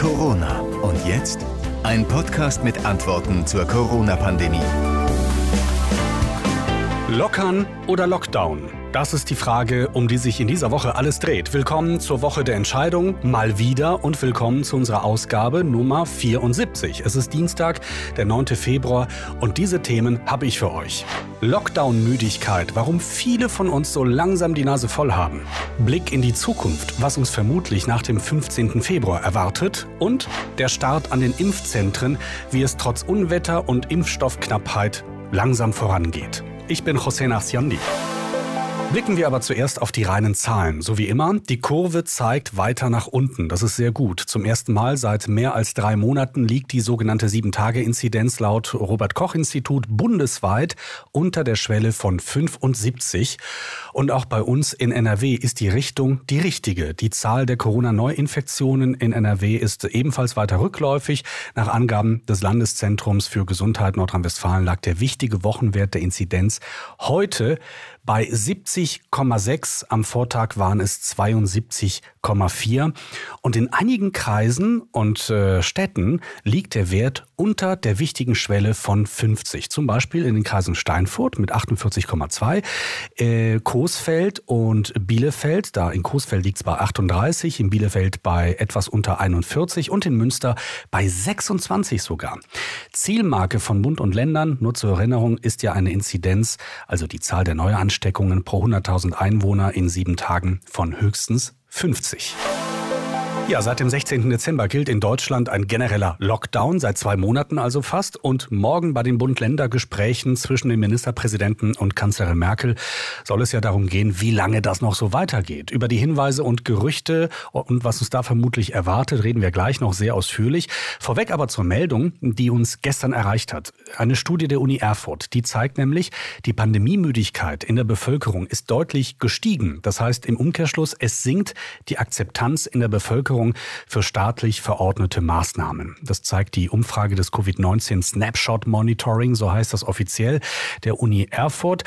Corona. Und jetzt ein Podcast mit Antworten zur Corona-Pandemie. Lockern oder Lockdown? Das ist die Frage, um die sich in dieser Woche alles dreht. Willkommen zur Woche der Entscheidung, mal wieder und willkommen zu unserer Ausgabe Nummer 74. Es ist Dienstag, der 9. Februar und diese Themen habe ich für euch. Lockdown-Müdigkeit, warum viele von uns so langsam die Nase voll haben. Blick in die Zukunft, was uns vermutlich nach dem 15. Februar erwartet. Und der Start an den Impfzentren, wie es trotz Unwetter und Impfstoffknappheit langsam vorangeht. Ich bin José Narciandi. Blicken wir aber zuerst auf die reinen Zahlen. So wie immer, die Kurve zeigt weiter nach unten. Das ist sehr gut. Zum ersten Mal seit mehr als drei Monaten liegt die sogenannte Sieben-Tage-Inzidenz laut Robert-Koch-Institut bundesweit unter der Schwelle von 75. Und auch bei uns in NRW ist die Richtung die richtige. Die Zahl der Corona-Neuinfektionen in NRW ist ebenfalls weiter rückläufig. Nach Angaben des Landeszentrums für Gesundheit Nordrhein-Westfalen lag der wichtige Wochenwert der Inzidenz heute bei 70,6. Am Vortag waren es 72,4. Und in einigen Kreisen und äh, Städten liegt der Wert unter der wichtigen Schwelle von 50. Zum Beispiel in den Kreisen Steinfurt mit 48,2, äh, Coesfeld und Bielefeld. Da in Coesfeld liegt es bei 38, in Bielefeld bei etwas unter 41 und in Münster bei 26 sogar. Zielmarke von Bund und Ländern, nur zur Erinnerung, ist ja eine Inzidenz, also die Zahl der Neuansteckungen Ansteckungen pro 100.000 Einwohner in sieben Tagen von höchstens 50. Ja, seit dem 16. Dezember gilt in Deutschland ein genereller Lockdown, seit zwei Monaten also fast. Und morgen bei den Bund-Länder-Gesprächen zwischen dem Ministerpräsidenten und Kanzlerin Merkel soll es ja darum gehen, wie lange das noch so weitergeht. Über die Hinweise und Gerüchte und was uns da vermutlich erwartet, reden wir gleich noch sehr ausführlich. Vorweg aber zur Meldung, die uns gestern erreicht hat. Eine Studie der Uni Erfurt, die zeigt nämlich, die Pandemiemüdigkeit in der Bevölkerung ist deutlich gestiegen. Das heißt im Umkehrschluss, es sinkt die Akzeptanz in der Bevölkerung Bevölkerung für staatlich verordnete Maßnahmen. Das zeigt die Umfrage des Covid-19 Snapshot Monitoring, so heißt das offiziell, der Uni Erfurt.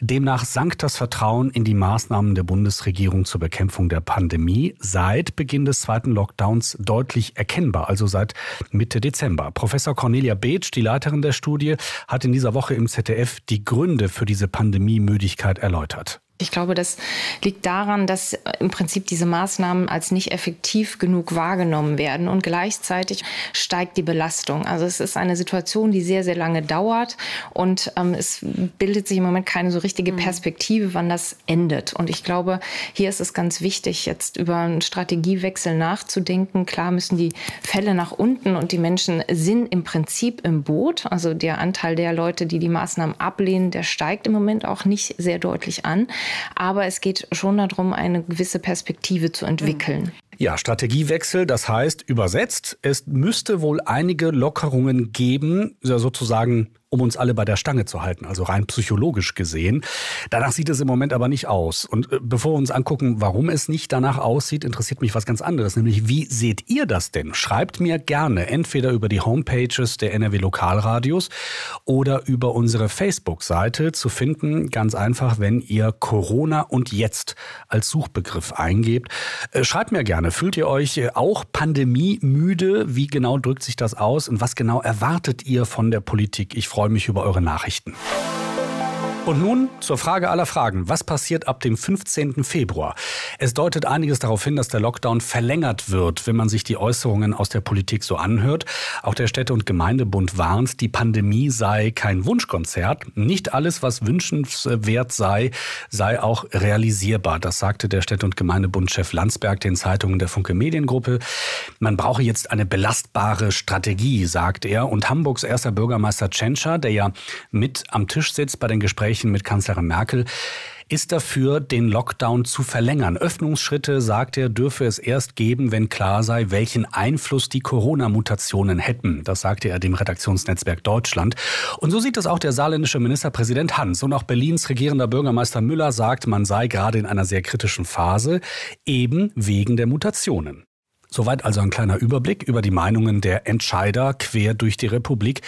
Demnach sank das Vertrauen in die Maßnahmen der Bundesregierung zur Bekämpfung der Pandemie seit Beginn des zweiten Lockdowns deutlich erkennbar, also seit Mitte Dezember. Professor Cornelia Beetsch, die Leiterin der Studie, hat in dieser Woche im ZDF die Gründe für diese Pandemiemüdigkeit erläutert. Ich glaube, das liegt daran, dass im Prinzip diese Maßnahmen als nicht effektiv genug wahrgenommen werden und gleichzeitig steigt die Belastung. Also es ist eine Situation, die sehr, sehr lange dauert und ähm, es bildet sich im Moment keine so richtige mhm. Perspektive, wann das endet. Und ich glaube, hier ist es ganz wichtig, jetzt über einen Strategiewechsel nachzudenken. Klar müssen die Fälle nach unten und die Menschen sind im Prinzip im Boot. Also der Anteil der Leute, die die Maßnahmen ablehnen, der steigt im Moment auch nicht sehr deutlich an. Aber es geht schon darum, eine gewisse Perspektive zu entwickeln. Ja, Strategiewechsel, das heißt übersetzt, es müsste wohl einige Lockerungen geben, sozusagen um uns alle bei der Stange zu halten, also rein psychologisch gesehen. Danach sieht es im Moment aber nicht aus. Und äh, bevor wir uns angucken, warum es nicht danach aussieht, interessiert mich was ganz anderes, nämlich wie seht ihr das denn? Schreibt mir gerne entweder über die Homepages der NRW Lokalradios oder über unsere Facebook-Seite zu finden, ganz einfach, wenn ihr Corona und jetzt als Suchbegriff eingebt. Äh, schreibt mir gerne, fühlt ihr euch äh, auch Pandemie müde? Wie genau drückt sich das aus und was genau erwartet ihr von der Politik? Ich freue freue mich über eure Nachrichten. Und nun zur Frage aller Fragen. Was passiert ab dem 15. Februar? Es deutet einiges darauf hin, dass der Lockdown verlängert wird, wenn man sich die Äußerungen aus der Politik so anhört. Auch der Städte- und Gemeindebund warnt, die Pandemie sei kein Wunschkonzert. Nicht alles, was wünschenswert sei, sei auch realisierbar. Das sagte der Städte- und Gemeindebundchef Landsberg den Zeitungen der Funke Mediengruppe. Man brauche jetzt eine belastbare Strategie, sagt er. Und Hamburgs erster Bürgermeister Tschentscher, der ja mit am Tisch sitzt bei den Gesprächen Gesprächen mit Kanzlerin Merkel ist dafür, den Lockdown zu verlängern. Öffnungsschritte, sagt er, dürfe es erst geben, wenn klar sei, welchen Einfluss die Corona-Mutationen hätten. Das sagte er dem Redaktionsnetzwerk Deutschland. Und so sieht es auch der saarländische Ministerpräsident Hans. Und auch Berlins regierender Bürgermeister Müller sagt, man sei gerade in einer sehr kritischen Phase, eben wegen der Mutationen. Soweit also ein kleiner Überblick über die Meinungen der Entscheider quer durch die Republik.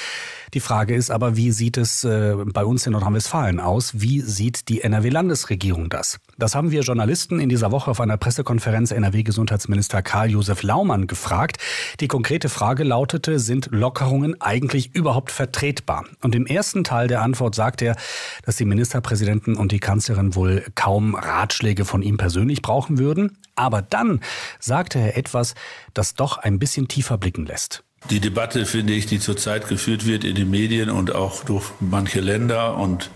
Die Frage ist aber, wie sieht es äh, bei uns in Nordrhein-Westfalen aus? Wie sieht die NRW-Landesregierung das? Das haben wir Journalisten in dieser Woche auf einer Pressekonferenz NRW-Gesundheitsminister Karl-Josef Laumann gefragt. Die konkrete Frage lautete, sind Lockerungen eigentlich überhaupt vertretbar? Und im ersten Teil der Antwort sagt er, dass die Ministerpräsidenten und die Kanzlerin wohl kaum Ratschläge von ihm persönlich brauchen würden. Aber dann sagte er etwas, das doch ein bisschen tiefer blicken lässt. Die Debatte, finde ich, die zurzeit geführt wird in den Medien und auch durch manche Länder und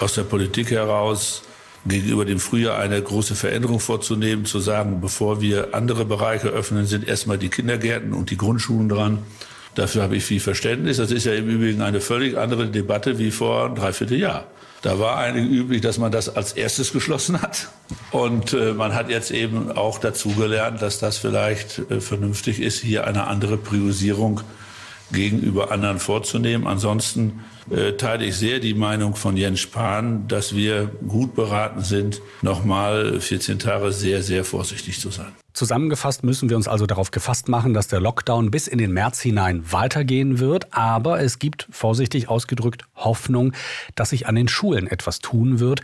aus der Politik heraus, gegenüber dem Frühjahr eine große Veränderung vorzunehmen, zu sagen, bevor wir andere Bereiche öffnen, sind erstmal die Kindergärten und die Grundschulen dran. Dafür habe ich viel Verständnis. Das ist ja im Übrigen eine völlig andere Debatte wie vor ein Dreivierteljahr. Da war eigentlich üblich, dass man das als erstes geschlossen hat. Und äh, man hat jetzt eben auch dazugelernt, dass das vielleicht äh, vernünftig ist, hier eine andere Priorisierung gegenüber anderen vorzunehmen. Ansonsten äh, teile ich sehr die Meinung von Jens Spahn, dass wir gut beraten sind, nochmal 14 Tage sehr, sehr vorsichtig zu sein. Zusammengefasst müssen wir uns also darauf gefasst machen, dass der Lockdown bis in den März hinein weitergehen wird. Aber es gibt, vorsichtig ausgedrückt, Hoffnung, dass sich an den Schulen etwas tun wird.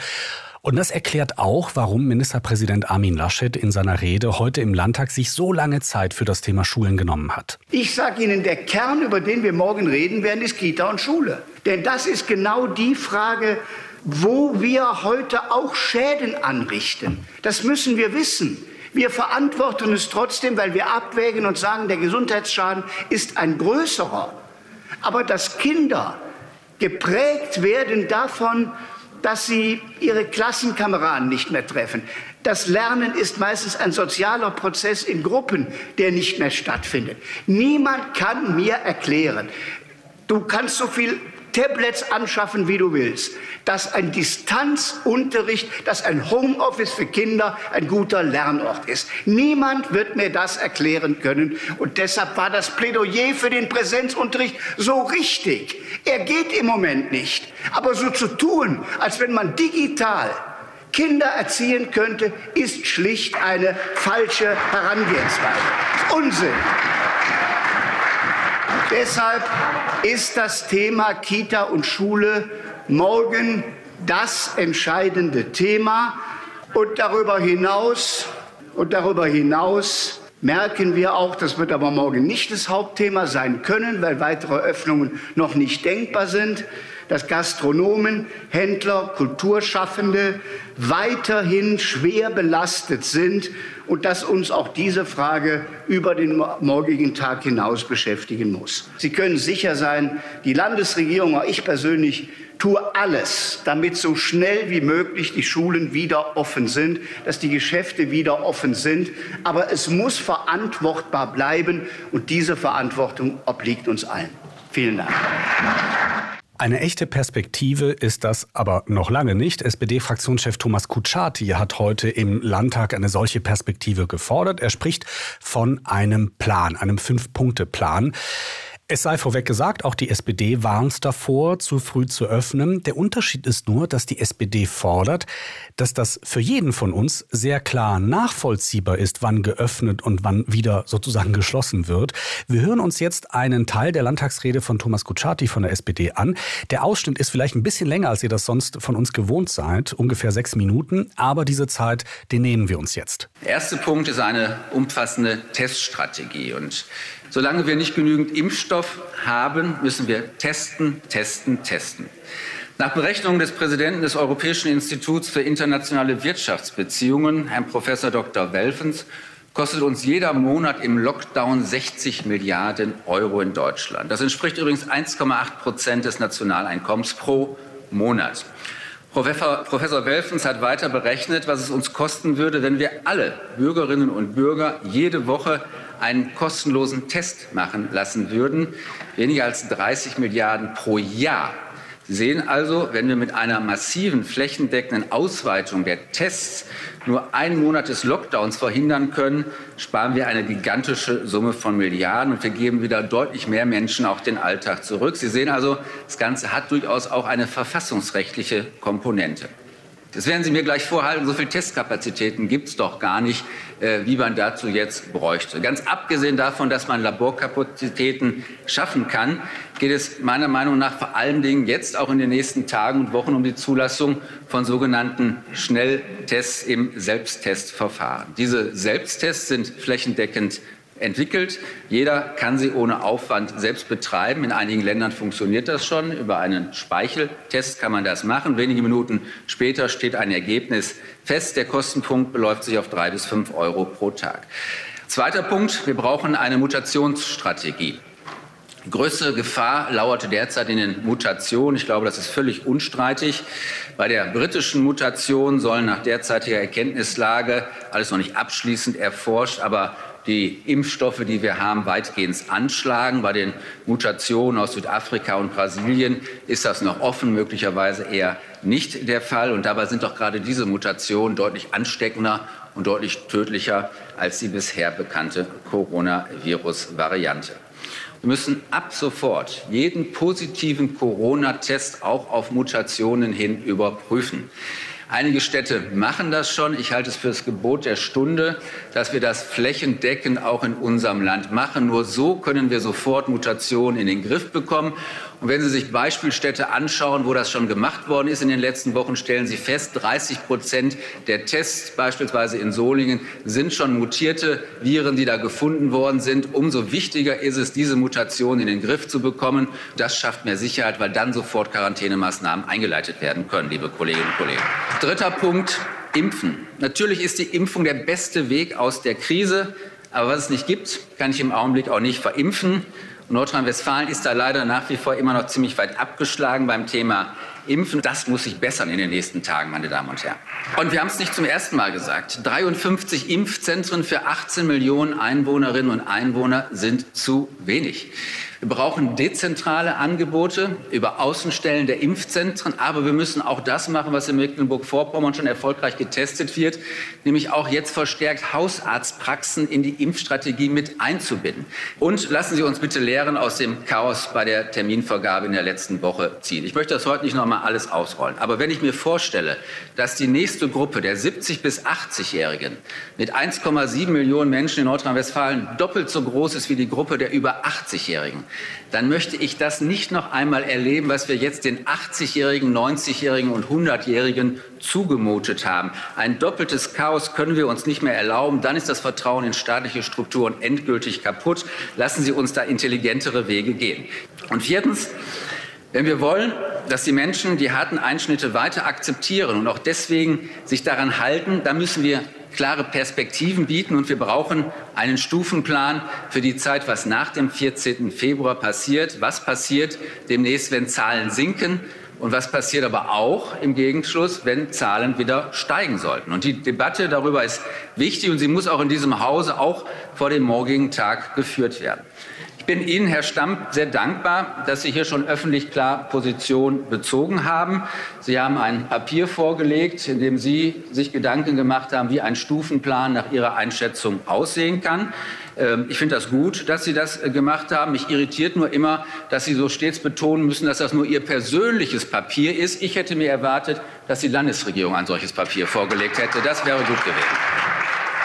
Und das erklärt auch, warum Ministerpräsident Armin Laschet in seiner Rede heute im Landtag sich so lange Zeit für das Thema Schulen genommen hat. Ich sage Ihnen, der Kern, über den wir morgen reden werden, ist Kita und Schule. Denn das ist genau die Frage, wo wir heute auch Schäden anrichten. Das müssen wir wissen. Wir verantworten es trotzdem, weil wir abwägen und sagen, der Gesundheitsschaden ist ein größerer. Aber dass Kinder geprägt werden davon, dass sie ihre Klassenkameraden nicht mehr treffen. Das Lernen ist meistens ein sozialer Prozess in Gruppen, der nicht mehr stattfindet. Niemand kann mir erklären, du kannst so viel Tablets anschaffen, wie du willst, dass ein Distanzunterricht, dass ein Homeoffice für Kinder ein guter Lernort ist. Niemand wird mir das erklären können. Und deshalb war das Plädoyer für den Präsenzunterricht so richtig. Er geht im Moment nicht. Aber so zu tun, als wenn man digital Kinder erziehen könnte, ist schlicht eine falsche Herangehensweise. Unsinn. Deshalb ist das Thema Kita und Schule morgen das entscheidende Thema. Und darüber hinaus, und darüber hinaus merken wir auch, das wird aber morgen nicht das Hauptthema sein können, weil weitere Öffnungen noch nicht denkbar sind, dass Gastronomen, Händler, Kulturschaffende weiterhin schwer belastet sind und dass uns auch diese Frage über den morgigen Tag hinaus beschäftigen muss. Sie können sicher sein, die Landesregierung, auch ich persönlich, tue alles, damit so schnell wie möglich die Schulen wieder offen sind, dass die Geschäfte wieder offen sind. Aber es muss verantwortbar bleiben und diese Verantwortung obliegt uns allen. Vielen Dank. Eine echte Perspektive ist das aber noch lange nicht. SPD-Fraktionschef Thomas Kutschaty hat heute im Landtag eine solche Perspektive gefordert. Er spricht von einem Plan, einem Fünf-Punkte-Plan. Es sei vorweg gesagt, auch die SPD warnt davor, zu früh zu öffnen. Der Unterschied ist nur, dass die SPD fordert, dass das für jeden von uns sehr klar nachvollziehbar ist, wann geöffnet und wann wieder sozusagen geschlossen wird. Wir hören uns jetzt einen Teil der Landtagsrede von Thomas Kutschaty von der SPD an. Der Ausschnitt ist vielleicht ein bisschen länger, als ihr das sonst von uns gewohnt seid, ungefähr sechs Minuten, aber diese Zeit, den nehmen wir uns jetzt. Der erste Punkt ist eine umfassende Teststrategie und Solange wir nicht genügend Impfstoff haben, müssen wir testen, testen, testen. Nach Berechnungen des Präsidenten des Europäischen Instituts für internationale Wirtschaftsbeziehungen, Herrn Professor Dr. Welfens, kostet uns jeder Monat im Lockdown 60 Milliarden Euro in Deutschland. Das entspricht übrigens 1,8 Prozent des Nationaleinkommens pro Monat. Professor, Professor Welfens hat weiter berechnet, was es uns kosten würde, wenn wir alle Bürgerinnen und Bürger jede Woche einen kostenlosen Test machen lassen würden. Weniger als 30 Milliarden pro Jahr. Sie sehen also, wenn wir mit einer massiven flächendeckenden Ausweitung der Tests nur einen Monat des Lockdowns verhindern können, sparen wir eine gigantische Summe von Milliarden und wir geben wieder deutlich mehr Menschen auch den Alltag zurück. Sie sehen also, das Ganze hat durchaus auch eine verfassungsrechtliche Komponente. Das werden Sie mir gleich vorhalten, so viele Testkapazitäten gibt es doch gar nicht, äh, wie man dazu jetzt bräuchte. Ganz abgesehen davon, dass man Laborkapazitäten schaffen kann, geht es meiner Meinung nach vor allen Dingen jetzt auch in den nächsten Tagen und Wochen um die Zulassung von sogenannten Schnelltests im Selbsttestverfahren. Diese Selbsttests sind flächendeckend entwickelt. Jeder kann sie ohne Aufwand selbst betreiben. In einigen Ländern funktioniert das schon. Über einen Speicheltest kann man das machen. Wenige Minuten später steht ein Ergebnis fest. Der Kostenpunkt beläuft sich auf drei bis fünf Euro pro Tag. Zweiter Punkt. Wir brauchen eine Mutationsstrategie. Die größte Gefahr lauerte derzeit in den Mutationen. Ich glaube, das ist völlig unstreitig. Bei der britischen Mutation sollen nach derzeitiger Erkenntnislage alles noch nicht abschließend erforscht, aber die Impfstoffe, die wir haben, weitgehend anschlagen. Bei den Mutationen aus Südafrika und Brasilien ist das noch offen, möglicherweise eher nicht der Fall. Und dabei sind doch gerade diese Mutationen deutlich ansteckender und deutlich tödlicher als die bisher bekannte Coronavirus-Variante. Wir müssen ab sofort jeden positiven Corona-Test auch auf Mutationen hin überprüfen. Einige Städte machen das schon. Ich halte es für das Gebot der Stunde, dass wir das flächendeckend auch in unserem Land machen. Nur so können wir sofort Mutationen in den Griff bekommen. Und wenn Sie sich Beispielstädte anschauen, wo das schon gemacht worden ist in den letzten Wochen, stellen Sie fest, 30 Prozent der Tests, beispielsweise in Solingen, sind schon mutierte Viren, die da gefunden worden sind. Umso wichtiger ist es, diese Mutation in den Griff zu bekommen. Das schafft mehr Sicherheit, weil dann sofort Quarantänemaßnahmen eingeleitet werden können, liebe Kolleginnen und Kollegen. Dritter Punkt, Impfen. Natürlich ist die Impfung der beste Weg aus der Krise. Aber was es nicht gibt, kann ich im Augenblick auch nicht verimpfen. Nordrhein-Westfalen ist da leider nach wie vor immer noch ziemlich weit abgeschlagen beim Thema Impfen. Das muss sich bessern in den nächsten Tagen, meine Damen und Herren. Und wir haben es nicht zum ersten Mal gesagt. 53 Impfzentren für 18 Millionen Einwohnerinnen und Einwohner sind zu wenig. Wir brauchen dezentrale Angebote über Außenstellen der Impfzentren, aber wir müssen auch das machen, was in Mecklenburg-Vorpommern schon erfolgreich getestet wird, nämlich auch jetzt verstärkt Hausarztpraxen in die Impfstrategie mit einzubinden. Und lassen Sie uns bitte Lehren aus dem Chaos bei der Terminvergabe in der letzten Woche ziehen. Ich möchte das heute nicht noch mal alles ausrollen, aber wenn ich mir vorstelle, dass die nächste Gruppe der 70 bis 80-Jährigen mit 1,7 Millionen Menschen in Nordrhein-Westfalen doppelt so groß ist wie die Gruppe der über 80-Jährigen, dann möchte ich das nicht noch einmal erleben, was wir jetzt den 80-Jährigen, 90-Jährigen und 100-Jährigen zugemutet haben. Ein doppeltes Chaos können wir uns nicht mehr erlauben. Dann ist das Vertrauen in staatliche Strukturen endgültig kaputt. Lassen Sie uns da intelligentere Wege gehen. Und viertens, wenn wir wollen, dass die Menschen die harten Einschnitte weiter akzeptieren und auch deswegen sich daran halten, dann müssen wir klare Perspektiven bieten und wir brauchen einen Stufenplan für die Zeit, was nach dem 14. Februar passiert. Was passiert demnächst, wenn Zahlen sinken? Und was passiert aber auch im Gegenschluss, wenn Zahlen wieder steigen sollten? Und die Debatte darüber ist wichtig und sie muss auch in diesem Hause auch vor dem morgigen Tag geführt werden bin Ihnen, Herr Stamm, sehr dankbar, dass Sie hier schon öffentlich klar Position bezogen haben. Sie haben ein Papier vorgelegt, in dem Sie sich Gedanken gemacht haben, wie ein Stufenplan nach Ihrer Einschätzung aussehen kann. Ähm, ich finde das gut, dass Sie das äh, gemacht haben. Mich irritiert nur immer, dass Sie so stets betonen müssen, dass das nur Ihr persönliches Papier ist. Ich hätte mir erwartet, dass die Landesregierung ein solches Papier vorgelegt hätte. Das wäre gut gewesen.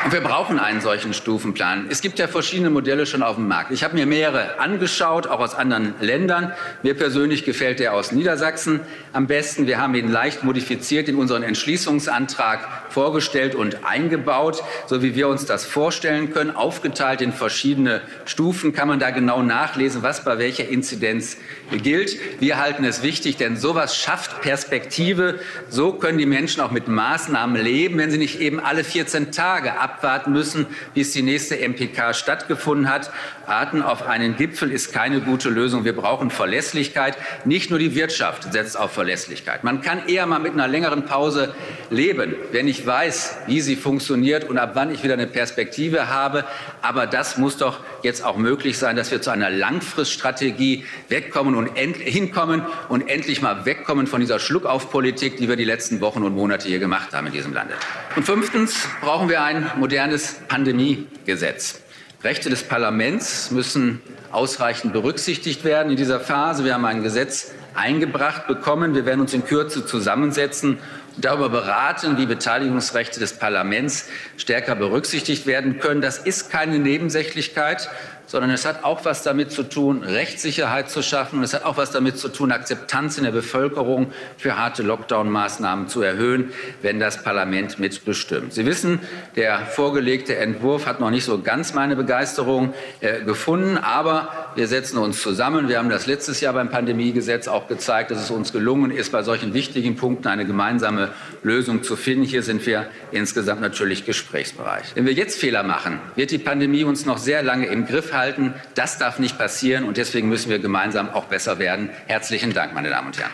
Und wir brauchen einen solchen Stufenplan. Es gibt ja verschiedene Modelle schon auf dem Markt. Ich habe mir mehrere angeschaut, auch aus anderen Ländern. Mir persönlich gefällt der aus Niedersachsen am besten. Wir haben ihn leicht modifiziert in unseren Entschließungsantrag vorgestellt und eingebaut, so wie wir uns das vorstellen können. Aufgeteilt in verschiedene Stufen kann man da genau nachlesen, was bei welcher Inzidenz gilt. Wir halten es wichtig, denn sowas schafft Perspektive. So können die Menschen auch mit Maßnahmen leben, wenn sie nicht eben alle 14 Tage ab abwarten müssen, bis die nächste MPK stattgefunden hat. Warten auf einen Gipfel ist keine gute Lösung. Wir brauchen Verlässlichkeit. Nicht nur die Wirtschaft setzt auf Verlässlichkeit. Man kann eher mal mit einer längeren Pause leben, wenn ich weiß, wie sie funktioniert und ab wann ich wieder eine Perspektive habe. Aber das muss doch jetzt auch möglich sein, dass wir zu einer Langfriststrategie wegkommen und hinkommen und endlich mal wegkommen von dieser Schluckaufpolitik, die wir die letzten Wochen und Monate hier gemacht haben in diesem Lande. Und fünftens brauchen wir ein modernes Pandemiegesetz. Rechte des Parlaments müssen ausreichend berücksichtigt werden in dieser Phase. Wir haben ein Gesetz eingebracht bekommen. Wir werden uns in Kürze zusammensetzen darüber beraten, wie Beteiligungsrechte des Parlaments stärker berücksichtigt werden können. Das ist keine Nebensächlichkeit, sondern es hat auch was damit zu tun, Rechtssicherheit zu schaffen. Und es hat auch was damit zu tun, Akzeptanz in der Bevölkerung für harte Lockdown-Maßnahmen zu erhöhen, wenn das Parlament mitbestimmt. Sie wissen, der vorgelegte Entwurf hat noch nicht so ganz meine Begeisterung äh, gefunden, aber wir setzen uns zusammen. Wir haben das letztes Jahr beim Pandemiegesetz auch gezeigt, dass es uns gelungen ist, bei solchen wichtigen Punkten eine gemeinsame Lösung zu finden. Hier sind wir insgesamt natürlich gesprächsbereit. Wenn wir jetzt Fehler machen, wird die Pandemie uns noch sehr lange im Griff halten. Das darf nicht passieren und deswegen müssen wir gemeinsam auch besser werden. Herzlichen Dank, meine Damen und Herren.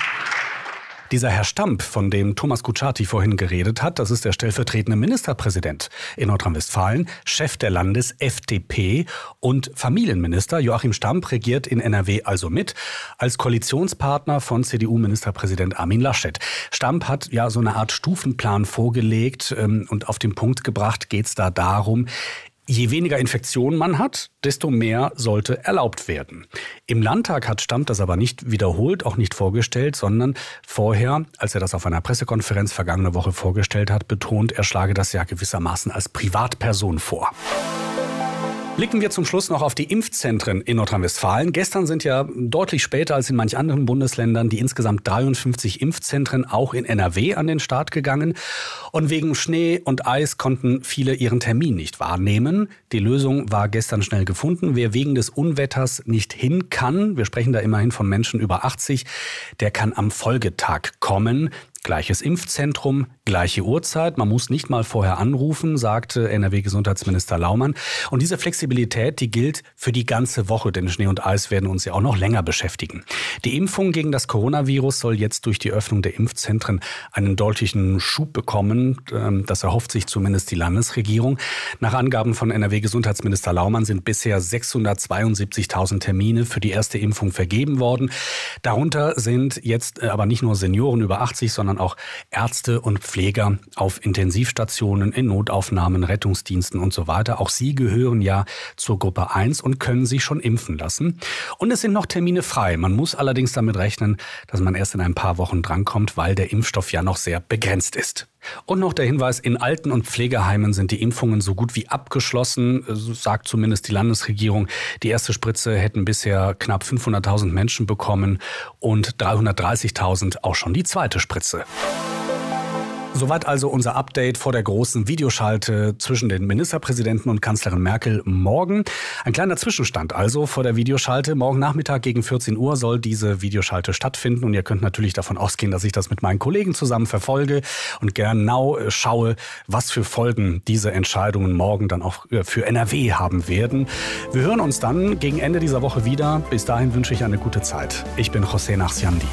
Dieser Herr Stamp, von dem Thomas Kutschaty vorhin geredet hat, das ist der stellvertretende Ministerpräsident in Nordrhein-Westfalen, Chef der Landes-FDP und Familienminister. Joachim Stamp regiert in NRW also mit als Koalitionspartner von CDU-Ministerpräsident Armin Laschet. Stamp hat ja so eine Art Stufenplan vorgelegt ähm, und auf den Punkt gebracht geht es da darum, Je weniger Infektionen man hat, desto mehr sollte erlaubt werden. Im Landtag hat Stammt das aber nicht wiederholt, auch nicht vorgestellt, sondern vorher, als er das auf einer Pressekonferenz vergangene Woche vorgestellt hat, betont, er schlage das ja gewissermaßen als Privatperson vor. Blicken wir zum Schluss noch auf die Impfzentren in Nordrhein-Westfalen. Gestern sind ja deutlich später als in manch anderen Bundesländern die insgesamt 53 Impfzentren auch in NRW an den Start gegangen. Und wegen Schnee und Eis konnten viele ihren Termin nicht wahrnehmen. Die Lösung war gestern schnell gefunden. Wer wegen des Unwetters nicht hin kann, wir sprechen da immerhin von Menschen über 80, der kann am Folgetag kommen. Gleiches Impfzentrum, gleiche Uhrzeit. Man muss nicht mal vorher anrufen, sagte NRW-Gesundheitsminister Laumann. Und diese Flexibilität, die gilt für die ganze Woche, denn Schnee und Eis werden uns ja auch noch länger beschäftigen. Die Impfung gegen das Coronavirus soll jetzt durch die Öffnung der Impfzentren einen deutlichen Schub bekommen. Ähm, das erhofft sich zumindest die Landesregierung. Nach Angaben von NRW-Gesundheitsminister Laumann sind bisher 672.000 Termine für die erste Impfung vergeben worden. Darunter sind jetzt aber nicht nur Senioren über 80, sondern sondern auch Ärzte und Pfleger auf Intensivstationen, in Notaufnahmen, Rettungsdiensten und so weiter. Auch sie gehören ja zur Gruppe 1 und können sich schon impfen lassen. Und es sind noch Termine frei. Man muss allerdings damit rechnen, dass man erst in ein paar Wochen drankommt, weil der Impfstoff ja noch sehr begrenzt ist. Und noch der Hinweis, in Alten- und Pflegeheimen sind die Impfungen so gut wie abgeschlossen, sagt zumindest die Landesregierung. Die erste Spritze hätten bisher knapp 500.000 Menschen bekommen und 330.000 auch schon die zweite Spritze. Soweit also unser Update vor der großen Videoschalte zwischen den Ministerpräsidenten und Kanzlerin Merkel morgen. Ein kleiner Zwischenstand also vor der Videoschalte. Morgen Nachmittag gegen 14 Uhr soll diese Videoschalte stattfinden und ihr könnt natürlich davon ausgehen, dass ich das mit meinen Kollegen zusammen verfolge und genau schaue, was für Folgen diese Entscheidungen morgen dann auch für NRW haben werden. Wir hören uns dann gegen Ende dieser Woche wieder. Bis dahin wünsche ich eine gute Zeit. Ich bin José Nachsiandi.